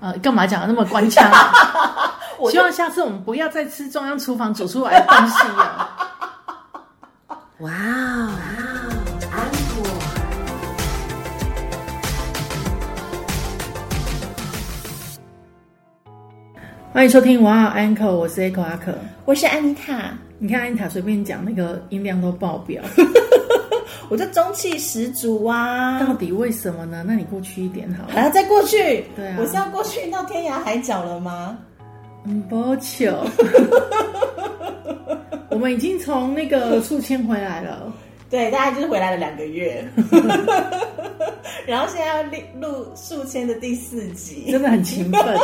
呃，干嘛讲的那么官腔、啊？希望下次我们不要再吃中央厨房煮出来的东西啊！哇哦，安果。欢迎收听哇哦安可，我是 Echo 阿可，我是安妮塔。你看安妮塔随便讲那个音量都爆表，我就中气十足啊！到底为什么呢？那你过去一点好了。还要再过去？对啊我是要过去到天涯海角了吗？嗯，不巧，我们已经从那个宿迁回来了。对，大概就是回来了两个月，然后现在要录录数千的第四集，真的很勤奋。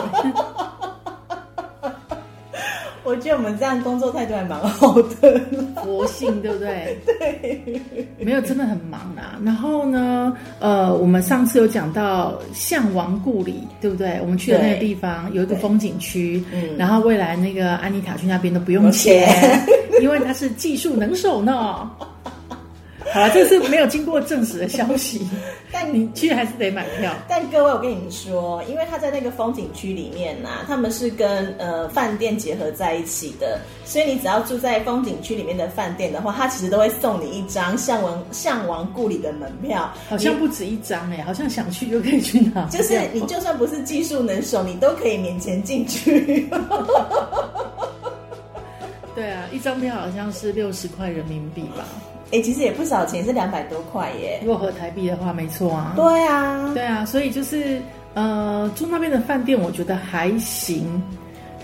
我觉得我们这样工作态度还蛮好的。佛性，对不对？对，没有，真的很忙啊。然后呢，呃，我们上次有讲到向王故里，对不对？我们去的那个地方有一个风景区，嗯然后未来那个安妮塔去那边都不用钱，因为他是技术能手呢。好了，这是没有经过证实的消息，但你去还是得买票。但各位，我跟你们说，因为他在那个风景区里面呐、他们是跟呃饭店结合在一起的，所以你只要住在风景区里面的饭店的话，他其实都会送你一张向往向往故里的门票，好像不止一张哎、好像想去就可以去拿。就是你就算不是技术能手，你都可以免钱进去。对啊，一张票好像是六十块人民币吧？哎、其实也不少钱，是两百多块耶。如果合台币的话，没错啊。对啊，对啊，所以就是呃，住那边的饭店，我觉得还行，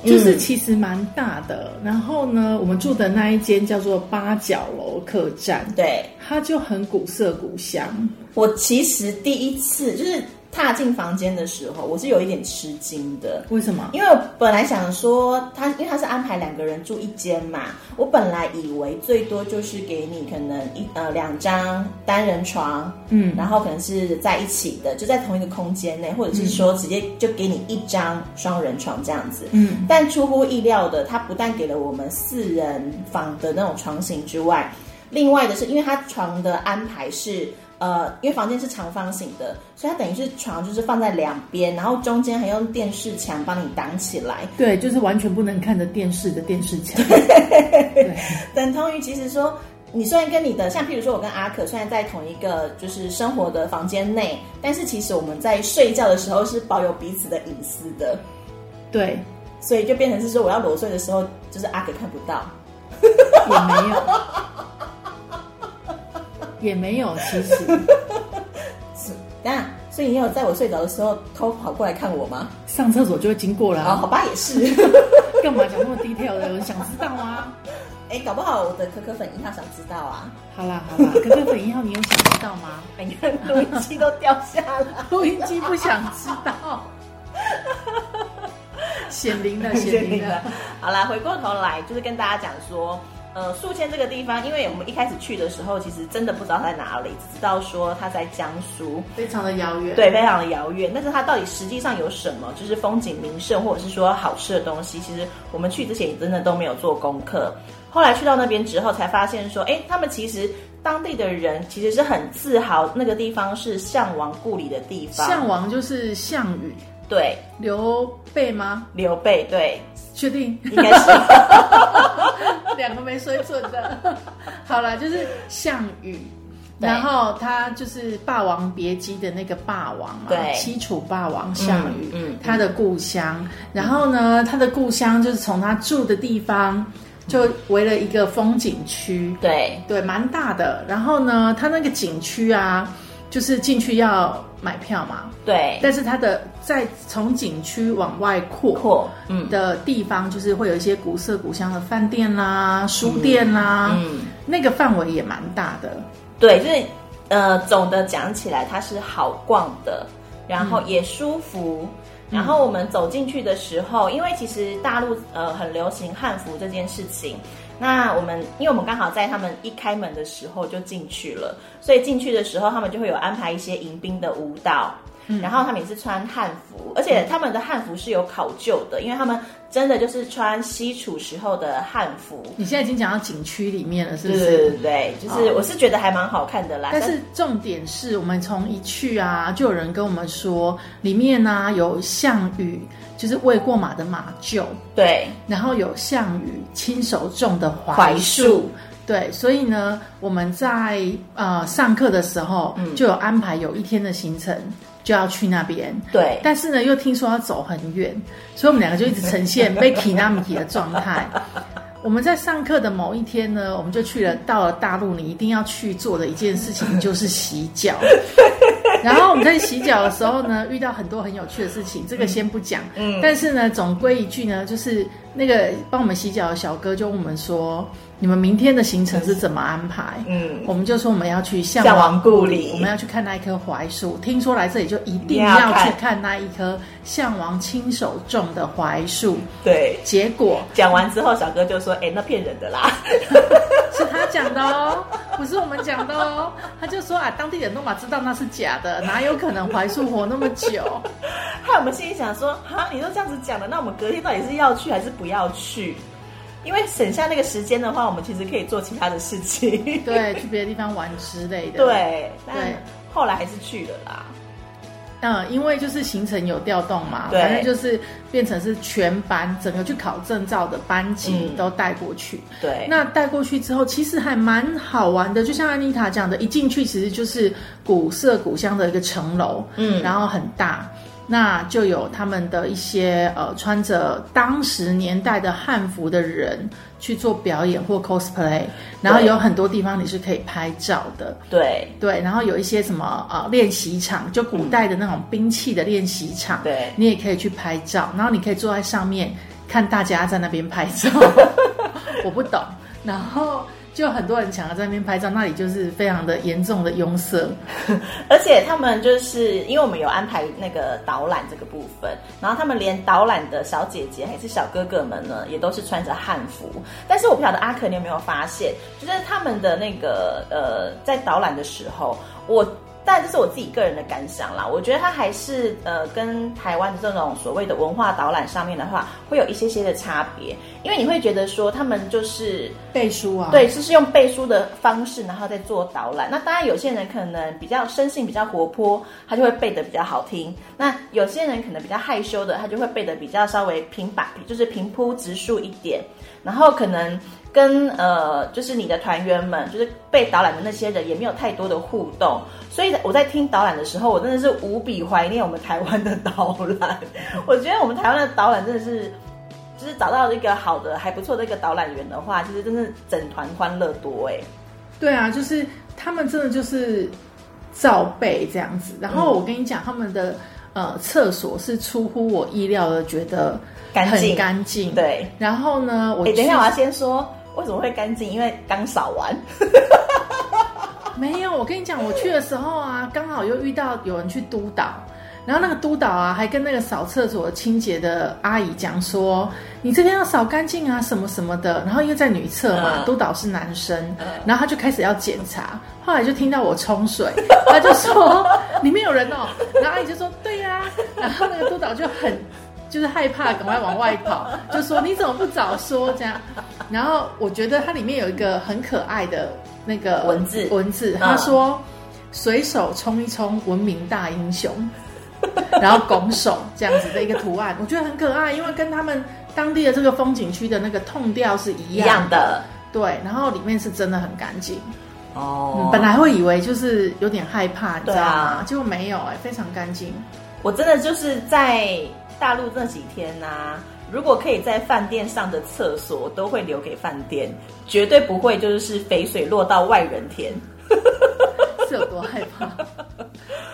就是嗯其实蛮大的。然后呢，我们住的那一间叫做八角楼客栈，对它就很古色古香。我其实第一次就是踏进房间的时候，我是有一点吃惊的。为什么？因为我本来想说他，因为他是安排两个人住一间嘛，我本来以为最多就是给你可能一呃两张单人床，嗯然后可能是在一起的，就在同一个空间内，或者是说直接就给你一张双人床这样子。嗯，但出乎意料的，他不但给了我们四人房的那种床型之外，另外的是，因为他床的安排是。呃，因为房间是长方形的，所以它等于是床就是放在两边，然后中间还用电视墙帮你挡起来，对，就是完全不能看着电视的电视墙。对，等同于其实说，你虽然跟你的像譬如说我跟阿可虽然在同一个就是生活的房间内，但是其实我们在睡觉的时候是保有彼此的隐私的，对，所以就变成是说我要裸睡的时候，就是阿可看不到。也没有，也没有，其 实是，等所以你有在我睡着的时候偷跑过来看我吗？上厕所就会经过了啊，啊。好吧，也是。干嘛讲那么低调的？我想知道啊？哎，搞不好我的可可粉一号想知道啊。好啦好啦，可可粉一号，你有想知道吗？哎，你看录音机都掉下来。录音机不想知道，显灵了，显灵了。好啦，回过头来就是跟大家讲说，呃，宿迁这个地方，因为我们一开始去的时候，其实真的不知道它在哪里，只知道说它在江苏，非常的遥远。对，非常的遥远。但是它到底实际上有什么，就是风景名胜或者是说好吃的东西，其实我们去之前也真的都没有做功课。后来去到那边之后，才发现说，哎，他们其实当地的人其实是很自豪，那个地方是项王故里的地方。项王就是项羽，对，刘备吗？刘备对，确定？应该是 两个没水准的。好了，就是项羽。然后他就是《霸王别姬》的那个霸王嘛，对西楚霸王项羽，嗯嗯他的故乡。然后呢，他的故乡就是从他住的地方就围了一个风景区，对对，蛮大的。然后呢，它那个景区啊，就是进去要买票嘛，对，但是它的在从景区往外扩扩嗯。的地方，就是会有一些古色古香的饭店啦、书店啦，嗯，那个范围也蛮大的。对，就是呃，总的讲起来，它是好逛的，然后也舒服。然后我们走进去的时候，因为其实大陆呃很流行汉服这件事情，那我们因为我们刚好在他们一开门的时候就进去了，所以进去的时候他们就会有安排一些迎宾的舞蹈。然后他们也是穿汉服，而且他们的汉服是有考究的，因为他们真的就是穿西楚时候的汉服。你现在已经讲到景区里面了，是不是？对对对，就是我是觉得还蛮好看的啦。但是重点是我们从一去啊，就有人跟我们说，里面呢、有项羽，就是喂过马的马厩，对然后有项羽亲手种的槐树。对，所以呢，我们在呃上课的时候、就有安排有一天的行程，就要去那边。对但是呢，又听说要走很远，所以我们两个就一直呈现被 n a m i 的状态。我们在上课的某一天呢，我们就去了，到了大陆，你一定要去做的一件事情就是洗脚。然后我们在洗脚的时候呢，遇到很多很有趣的事情，这个先不讲。嗯，但是呢，总归一句呢，就是那个帮我们洗脚的小哥就问我们说，你们明天的行程是怎么安排？嗯，我们就说我们要去向向王故里我们要去看那一棵槐树。听说来这里就一定要去看那一棵项王亲手种的槐树。对。结果讲完之后，小哥就说：“哎、那骗人的啦。是他讲的哦，不是我们讲的哦。他就说啊，当地人都嘛知道那是假的，哪有可能槐树活那么久？” 害我们心里想说：“哈，你都这样子讲了，那我们隔天到底是要去还是不要去？因为省下那个时间的话，我们其实可以做其他的事情。对，去别的地方玩之类的。，对，但对后来还是去了啦。嗯，因为就是行程有调动嘛，反正就是变成是全班整个去考证照的班级嗯都带过去。对，那带过去之后，其实还蛮好玩的。就像安妮塔讲的，一进去其实就是古色古香的一个城楼，嗯然后很大。那就有他们的一些呃穿着当时年代的汉服的人去做表演或 cosplay，然后有很多地方你是可以拍照的，对。对，然后有一些什么呃练习场，就古代的那种兵器的练习场，对。你也可以去拍照，然后你可以坐在上面看大家在那边拍照，我不懂，然后就很多人想要在那边拍照，那里就是非常的严重的拥塞，而且他们就是因为我们有安排那个导览这个部分，然后他们连导览的小姐姐还是小哥哥们呢，也都是穿着汉服。但是我不晓得阿可你有没有发现，就是他们的那个呃，在导览的时候，我。但这是我自己个人的感想啦，我觉得它还是呃跟台湾的这种所谓的文化导览上面的话，会有一些些的差别，因为你会觉得说他们就是背书啊，对，就是用背书的方式，然后再做导览。那当然，有些人可能比较生性比较活泼，他就会背得比较好听。那有些人可能比较害羞的，他就会背得比较稍微平板，就是平铺直述一点。然后可能跟呃，就是你的团员们，就是被导览的那些人，也没有太多的互动。所以我在听导览的时候，我真的是无比怀念我们台湾的导览。我觉得我们台湾的导览真的是。就是找到一个好的、还不错的一个导览员的话，其实真是整团欢乐多哎。对啊，就是他们真的就是照背这样子。然后我跟你讲，他们的呃厕所是出乎我意料的，觉得干净很干净。对，然后呢，我哎、等一下，我要先说为什么会干净，因为刚扫完。没有，我跟你讲，我去的时候啊，刚好又遇到有人去督导，然后那个督导啊，还跟那个扫厕所清洁的阿姨讲说，你这边要扫干净啊，什么什么的。然后因为在女厕嘛，嗯督导是男生，然后他就开始要检查，后来就听到我冲水，他就说里面有人哦，然后阿姨就说对呀、然后那个督导就很。就是害怕，赶快往外跑，就说你怎么不早说这样？然后我觉得它里面有一个很可爱的那个文字。文字，嗯。他说随手冲一冲，文明大英雄，然后拱手这样子的一个图案，我觉得很可爱，因为跟他们当地的这个风景区的那个痛调是一一样样的。对，然后里面是真的很干净。哦。嗯，本来会以为就是有点害怕，你知道吗？结果没有、哎，非常干净。我真的就是在大陆这几天呐、如果可以在饭店上的厕所，都会留给饭店，绝对不会就是肥水落到外人田。是有多害怕。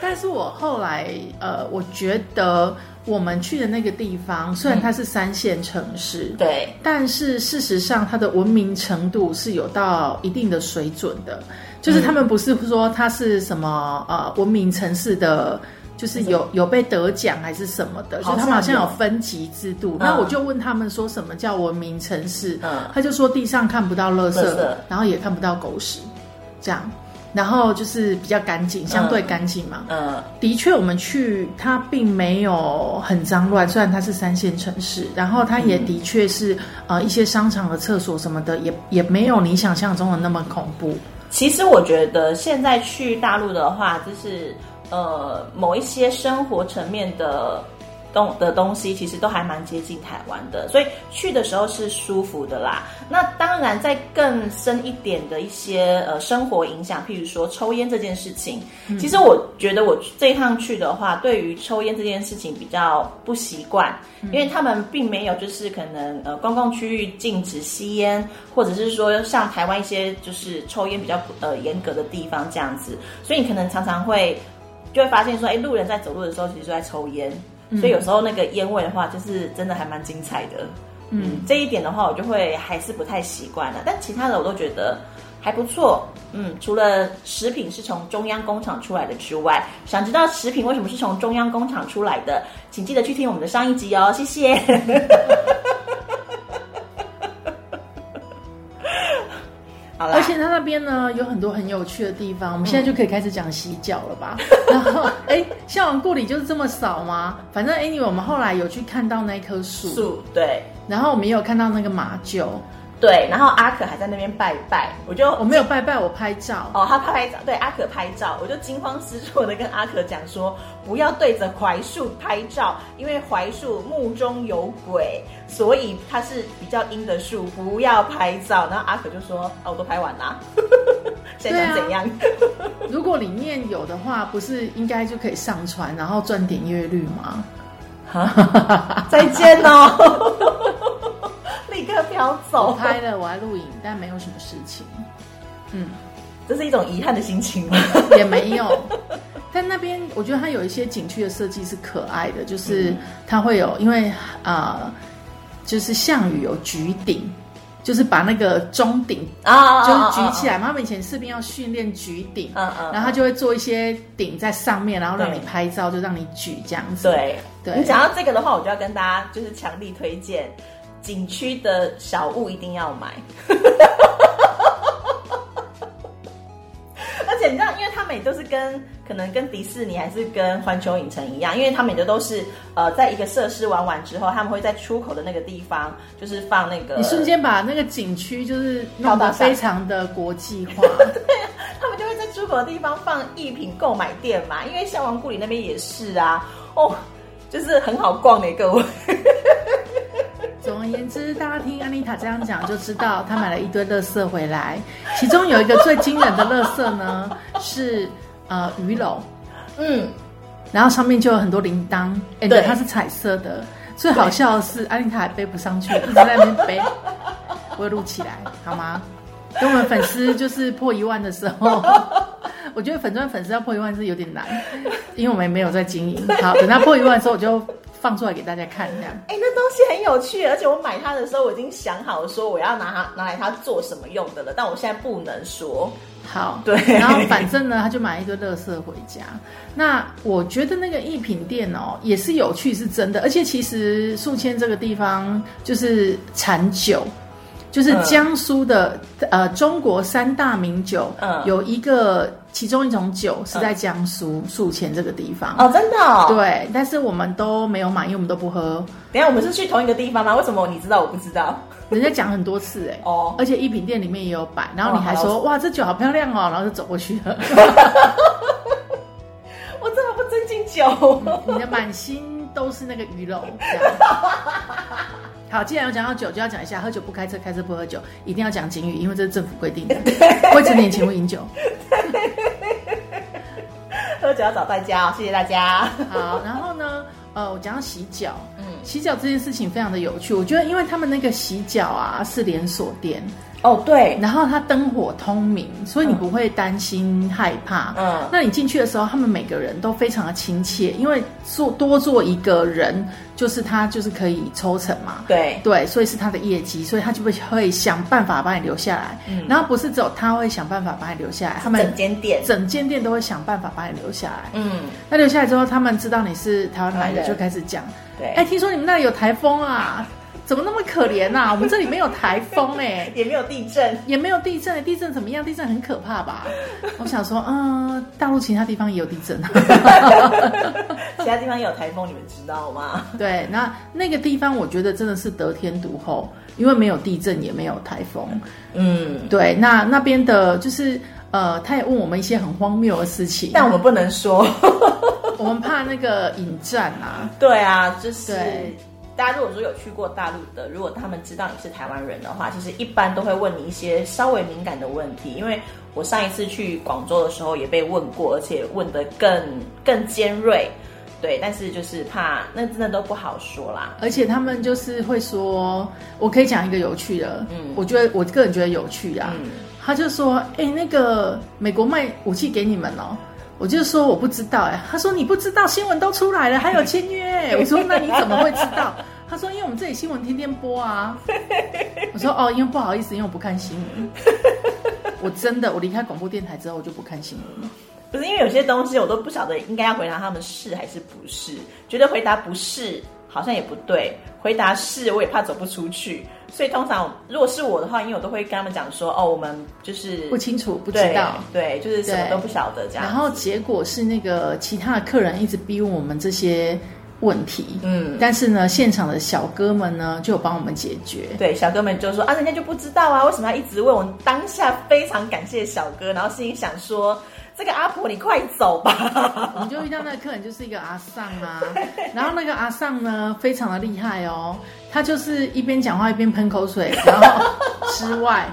但是我后来呃，我觉得我们去的那个地方，虽然它是三线城市，对，但是事实上它的文明程度是有到一定的水准的。就是他们不是说它是什么呃文明城市的。就是有有被得奖还是什么的，就他们好像有有分级制度。嗯那我就问他们说什么叫文明城市，嗯他就说地上看不到垃圾，垃圾然后也看不到狗屎，这样。然后就是比较干净，相对干净嘛。嗯，的确，我们去它并没有很脏乱，虽然它是三线城市，然后它也的确是、呃一些商场的厕所什么的，也也没有你想象中的那么恐怖。其实我觉得现在去大陆的话，就是呃某一些生活层面的东的东西，其实都还蛮接近台湾的，所以去的时候是舒服的啦。那当然，在更深一点的一些呃生活影响，譬如说抽烟这件事情，其实我觉得我这一趟去的话，对于抽烟这件事情比较不习惯，因为他们并没有就是可能呃公共区域禁止吸烟，或者是说像台湾一些就是抽烟比较呃严格的地方这样子，所以你可能常常会就会发现说，哎，路人在走路的时候其实就在抽烟，所以有时候那个烟味的话，就是真的还蛮精彩的。嗯，这一点的话，我就会还是不太习惯了，但其他的我都觉得还不错。嗯，除了食品是从中央工厂出来的之外，想知道食品为什么是从中央工厂出来的，请记得去听我们的上一集哦，谢谢。啦而且它那边呢有很多很有趣的地方，我们现在就可以开始讲洗脚了吧？然后，哎，校王故里就是这么少吗？反正 anyway，我们后来有去看到那棵树，树对然后我们也有看到那个马厩，对，然后阿可还在那边拜拜，我就我没有拜拜，我拍照。哦，他拍照，对阿可拍照，我就惊慌失措的跟阿可讲说，不要对着槐树拍照，因为槐树木中有鬼，所以它是比较阴的树，不要拍照。然后阿可就说，啊，我都拍完啦，现在想怎样？如果里面有的话，不是应该就可以上传，然后赚点阅率吗？再见哦，立刻飘我走，拍了，我还录影，但没有什么事情。嗯，这是一种遗憾的心情吗？也没有。但那边我觉得它有一些景区的设计是可爱的，就是它会有，因为呃，就是项羽有举鼎，就是把那个钟鼎啊就是举起来嘛。他们以前士兵要训练举鼎，嗯嗯然后他就会做一些鼎在上面，然后让你拍照，就让你举这样子。对，对你讲到这个的话，我就要跟大家就是强力推荐景区的小物一定要买。而且你知道，因为他们也都是跟可能跟迪士尼还是跟环球影城一样，因为他们也都是呃，在一个设施玩完之后，他们会在出口的那个地方，就是放那个你瞬间把那个景区就是弄得非常的国际化，对他们就会在出口的地方放艺品购买店嘛，因为消亡故里那边也是啊，哦，就是很好逛的各位。总而言之，大家听安妮塔这样讲，就知道她买了一堆垃圾回来。其中有一个最惊人的垃圾呢，是呃鱼篓，嗯，然后上面就有很多铃铛，哎，对对，它是彩色的。最好笑的是，安妮塔还背不上去，一直在那边背。我会录起来好吗？等我们粉丝就是破一万的时候，我觉得粉钻粉丝要破一万是有点难，因为我们也没有在经营。好，等他破一万的时候，我就放出来给大家看，这样。哎、那东西很有趣，而且我买它的时候，我已经想好说我要拿它拿来它做什么用的了，但我现在不能说。好，对然后反正呢，他就买一堆垃圾回家。那我觉得那个艺品店哦，也是有趣，是真的。而且其实宿迁这个地方就是产酒，就是嗯江苏的、呃中国三大名酒，嗯有一个其中一种酒是在江苏宿迁这个地方。哦，真的、哦？对，但是我们都没有买，因为我们都不喝。等下我们是去同一个地方吗？为什么你知道我不知道？人家讲很多次哎、哦，而且一品店里面也有摆，然后你还哦说、哇这酒好漂亮哦，然后就走过去了。我这么不尊敬酒。你的满心都是那个鱼肉。好，既然有讲到酒，就要讲一下喝酒不开车，开车不喝酒，一定要讲警语，因为这是政府规定的，未成年请勿饮酒。喝酒要找代驾哦，谢谢大家。好，然后呢，呃，我讲到洗脚，嗯，洗脚这件事情非常的有趣，我觉得因为他们那个洗脚啊是连锁店，哦，对，然后它灯火通明，所以你不会担心害怕。嗯。那你进去的时候，他们每个人都非常的亲切，因为做多做一个人，就是他就是可以抽成嘛。对，对，所以是他的业绩，所以他就会会想办法把你留下来。嗯。然后不是只有他会想办法把你留下来，他们整间店，整间店都会想办法把你留下来。嗯，那留下来之后，他们知道你是台湾来的，就开始讲，对，哎，听说你们那里有台风啊，怎么那么可怜呐、我们这里没有台风哎、也没有地震，也没有地震，地震怎么样？地震很可怕吧？我想说，嗯，大陆其他地方也有地震。其他地方也有台风，你们知道吗？对，那那个地方我觉得真的是得天独厚，因为没有地震，也没有台风。嗯，对，那那边的就是呃，他也问我们一些很荒谬的事情，但我们不能说。我们怕那个引战啊。对啊，就是对大家如果说有去过大陆的，如果他们知道你是台湾人的话，其实一般都会问你一些稍微敏感的问题。因为我上一次去广州的时候也被问过，而且问得更更尖锐。对，但是就是怕那真的都不好说啦。而且他们就是会说，我可以讲一个有趣的，嗯嗯，我觉得我个人觉得有趣啊。嗯他就说，哎、那个美国卖武器给你们哦。我就说我不知道哎、他说你不知道，新闻都出来了，还有签约。我说那你怎么会知道？他说因为我们这里新闻天天播啊。我说哦，因为不好意思，因为我不看新闻。我真的，我离开广播电台之后，我就不看新闻了。不是因为有些东西我都不晓得应该要回答他们是还是不是，觉得回答不是好像也不对，回答是我也怕走不出去，所以通常如果是我的话，因为我都会跟他们讲说，哦，我们就是不清楚，不知道。对，就是什么都不晓得这样。然后结果是那个其他的客人一直逼问我们这些问题，嗯，但是呢，现场的小哥们呢就有帮我们解决。对，小哥们就说啊，人家就不知道啊，为什么要一直问？我当下非常感谢小哥，然后心里想说，这个阿婆你快走吧。我们就遇到那个客人就是一个阿尚啊，然后那个阿尚呢非常的厉害哦，他就是一边讲话一边喷口水，然后之外。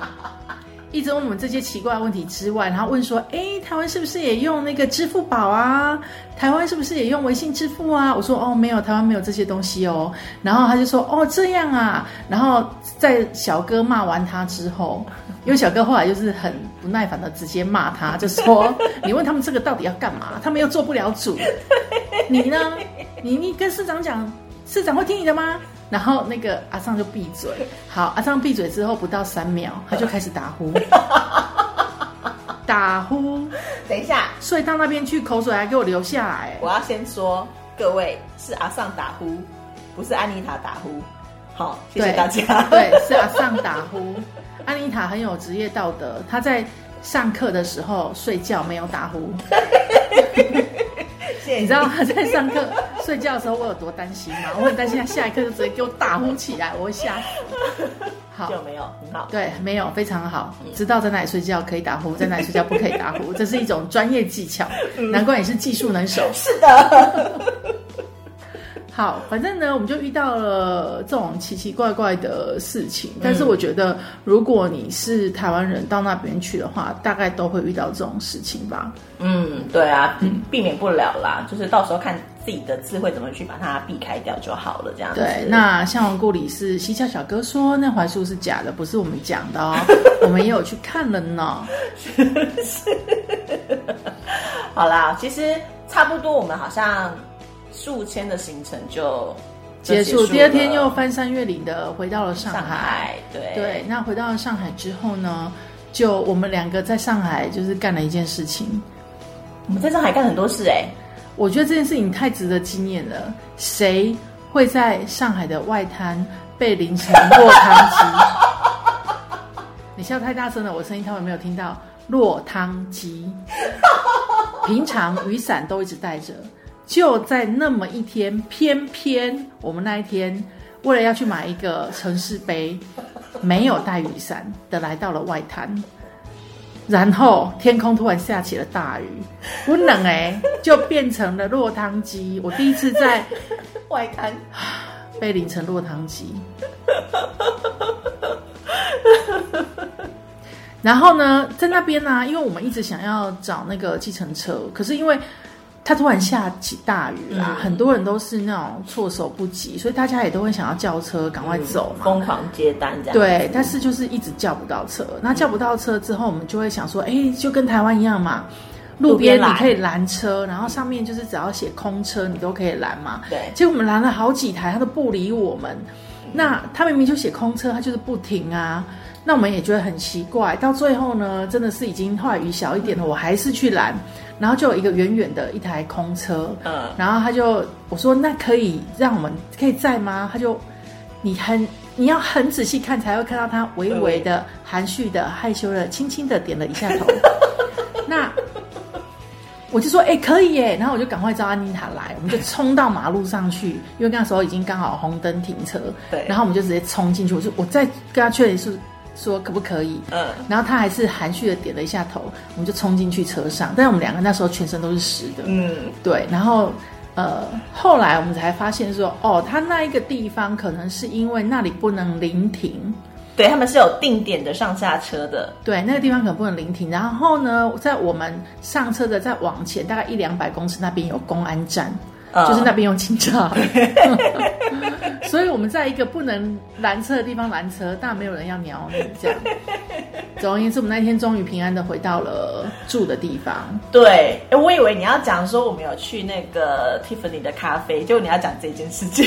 一直问我们这些奇怪的问题之外，然后问说：“哎，台湾是不是也用那个支付宝啊？台湾是不是也用微信支付啊？”我说：“哦，没有，台湾没有这些东西哦。”然后他就说：“哦，这样啊。”然后在小哥骂完他之后，因为小哥后来就是很不耐烦的直接骂他，就说：“你问他们这个到底要干嘛？他们又做不了主，你呢？你你跟市长讲，市长会听你的吗？”然后那个阿尚就闭嘴。好，阿尚闭嘴之后不到三秒，他就开始打呼，打呼，等一下，睡到那边去，口水还给我流下来。我要先说，各位是阿尚打呼，不是安妮塔打呼。好，谢谢大家。对，是阿尚打呼。安妮塔很有职业道德，她在上课的时候睡觉没有打呼。你知道他在上课 睡觉的时候我有多担心吗？我很担心他下一刻就直接给我打呼起来，我会吓死。好，就没有很好。对，没有非常好，知道在哪里睡觉可以打呼，在哪里睡觉不可以打呼，这是一种专业技巧，难怪你是技术能手。是的，好，反正呢，我们就遇到了这种奇奇怪怪的事情。但是我觉得，如果你是台湾人到那边去的话，大概都会遇到这种事情吧。嗯，对啊，避免不了啦，就是到时候看自己的智慧怎么去把它避开掉就好了，这样子。对，那向王故里是西桥小哥说那槐树是假的，不是我们讲的哦，我们也有去看了呢。好啦，其实差不多，我们好像数千的行程就结束，了第二天又翻山越岭的回到了上上海。海，对对，那回到了上海之后呢，就我们两个在上海就是干了一件事情。我们在上海干很多事哎、我觉得这件事情太值得纪念了。谁会在上海的外滩被淋成落汤鸡？你笑太大声了，我声音他们没有听到。落汤鸡，平常雨伞都一直带着，就在那么一天，偏偏我们那一天为了要去买一个城市杯，没有带雨伞的来到了外滩。然后天空突然下起了大雨，不冷哎、就变成了落汤鸡。我第一次在外滩 被淋成落汤鸡。然后呢，在那边呢、因为我们一直想要找那个计程车，可是因为它突然下起大雨啦，嗯很多人都是那种措手不及，所以大家也都会想要叫车赶快走嘛。疯狂接单这样。对，但是就是一直叫不到车。那叫不到车之后，我们就会想说，哎，就跟台湾一样嘛，路边你可以拦车，然后上面就是只要写空车，你都可以拦嘛。对结果我们拦了好几台，他都不理我们。那他明明就写空车，他就是不停啊。那我们也觉得很奇怪。到最后呢，真的是已经后来雨小一点了，我还是去拦，然后就有一个远远的一台空车，嗯，然后他就我说那可以让我们可以载吗？他就你很你要很仔细看才会看到他微微的、含蓄的、害羞的、轻轻的点了一下头。那我就说，哎、可以耶，然后我就赶快叫安妮塔来，我们就冲到马路上去，因为那时候已经刚好红灯停车，对然后我们就直接冲进去，我就我再跟他确认是说可不可以，嗯，然后他还是含蓄的点了一下头，我们就冲进去车上，但是我们两个那时候全身都是湿的，嗯，对，然后呃，后来我们才发现说，哦，他那一个地方可能是因为那里不能临停，对他们是有定点的上下车的，对，那个地方可能不能临停。然后呢，在我们上车的再往前大概一两百公尺那边有公安站，嗯就是那边用警察，所以我们在一个不能拦车的地方拦车，但没有人要鸟你这样。总而言之，我们那天终于平安的回到了住的地方。对，哎，我以为你要讲说我们有去那个 Tiffany 的咖啡，结果你要讲这件事情。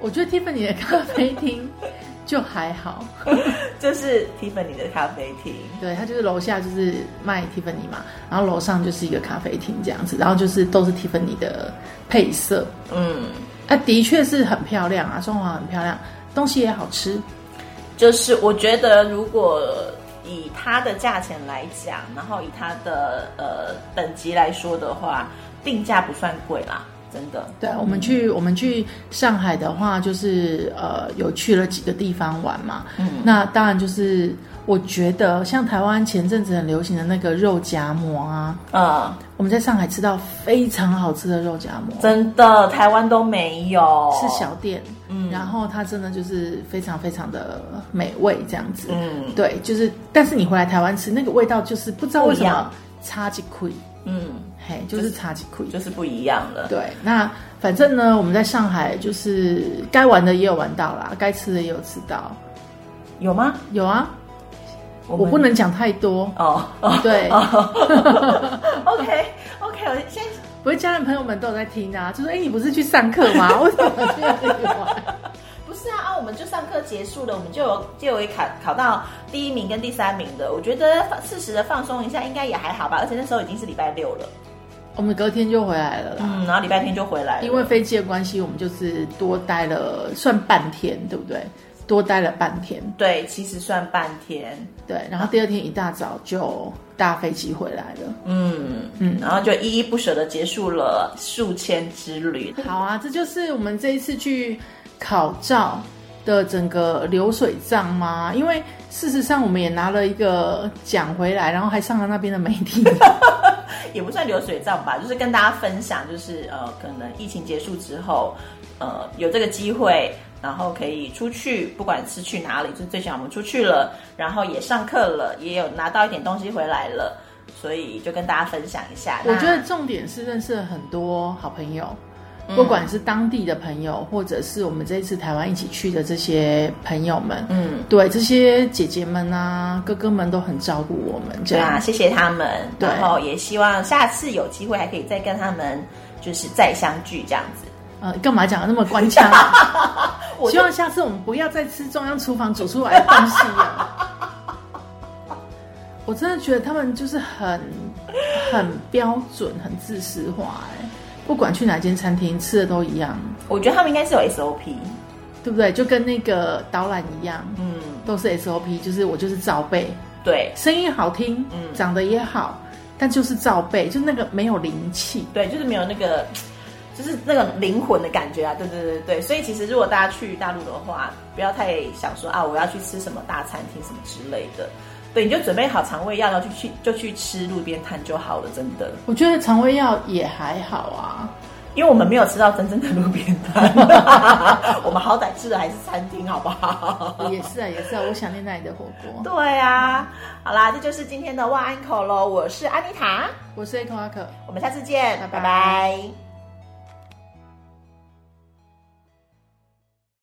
我觉得 Tiffany 的咖啡厅就还好，这是 Tiffany 的咖啡厅，对，它就是楼下就是卖 Tiffany 嘛，然后楼上就是一个咖啡厅这样子，然后就是都是 Tiffany 的配色，嗯，啊，的确是很漂亮啊，装潢很漂亮，东西也好吃。就是我觉得如果以它的价钱来讲，然后以它的呃等级来说的话，定价不算贵啦，真的。对，我们去我们去上海的话，就是呃有去了几个地方玩嘛。嗯。那当然就是我觉得像台湾前阵子很流行的那个肉夹馍啊，嗯，我们在上海吃到非常好吃的肉夹馍，真的，台湾都没有，是小店，嗯。然后它真的就是非常非常的美味这样子。嗯。对，就是但是你回来台湾吃那个味道，就是不知道为什么差几亏，嗯，嘿，就是差几亏。就是不一样了。对，那反正呢，我们在上海就是该玩的也有玩到啦，该吃的也有吃到。有吗？有啊，我我不能讲太多。哦哦对，，OK OK，我现在不是家人朋友们都有在听啊，就说哎，你不是去上课吗？为什么去那里玩？不是啊啊，我们就上课结束了，我们就有就有一考考到第一名跟第三名的，我觉得放适时的放松一下应该也还好吧，而且那时候已经是礼拜六了，我们隔天就回来了啦。嗯，然后礼拜天就回来了，因为飞机的关系，我们就是多待了算半天，对不对？多待了半天，对，其实算半天，对。然后第二天一大早就搭飞机回来了。嗯嗯，然后就依依不舍的结束了数千之旅。好啊，这就是我们这一次去考照的整个流水账吗？因为事实上我们也拿了一个奖回来，然后还上了那边的媒体。也不算流水账吧，就是跟大家分享，就是呃，可能疫情结束之后，呃，有这个机会，然后可以出去，不管是去哪里，就是最起码我们出去了，然后也上课了，也有拿到一点东西回来了，所以就跟大家分享一下。我觉得重点是认识了很多好朋友，不管是当地的朋友，或者是我们这一次台湾一起去的这些朋友们，嗯，对这些姐姐们啊、哥哥们都很照顾我们，这样对啊，谢谢他们，对然后也希望下次有机会还可以再跟他们就是再相聚这样子。呃，干嘛讲的那么官腔、啊？我希望下次我们不要再吃中央厨房煮出来的东西啊！我真的觉得他们就是很很标准、很自私化、哎，不管去哪间餐厅吃的都一样，我觉得他们应该是有 SOP，对不对？就跟那个导览一样，嗯，都是 SOP，就是我就是照背，对。声音好听，嗯。长得也好，但就是照背，就那个没有灵气。对，就是没有那个。就是那个灵魂的感觉啊，对对对对，所以其实如果大家去大陆的话，不要太想说啊，我要去吃什么大餐厅什么之类的，对，你就准备好肠胃药，然后去去就去吃路边摊就好了，真的，我觉得肠胃药也还好啊，因为我们没有吃到真正的路边摊，我们好歹吃的还是餐厅，好不好？也是啊，也是啊，我想念那里的火锅。对啊，好啦，这就是今天的万安口喽，我是安妮塔，我是 Echo 阿可。我们下次见，拜拜拜拜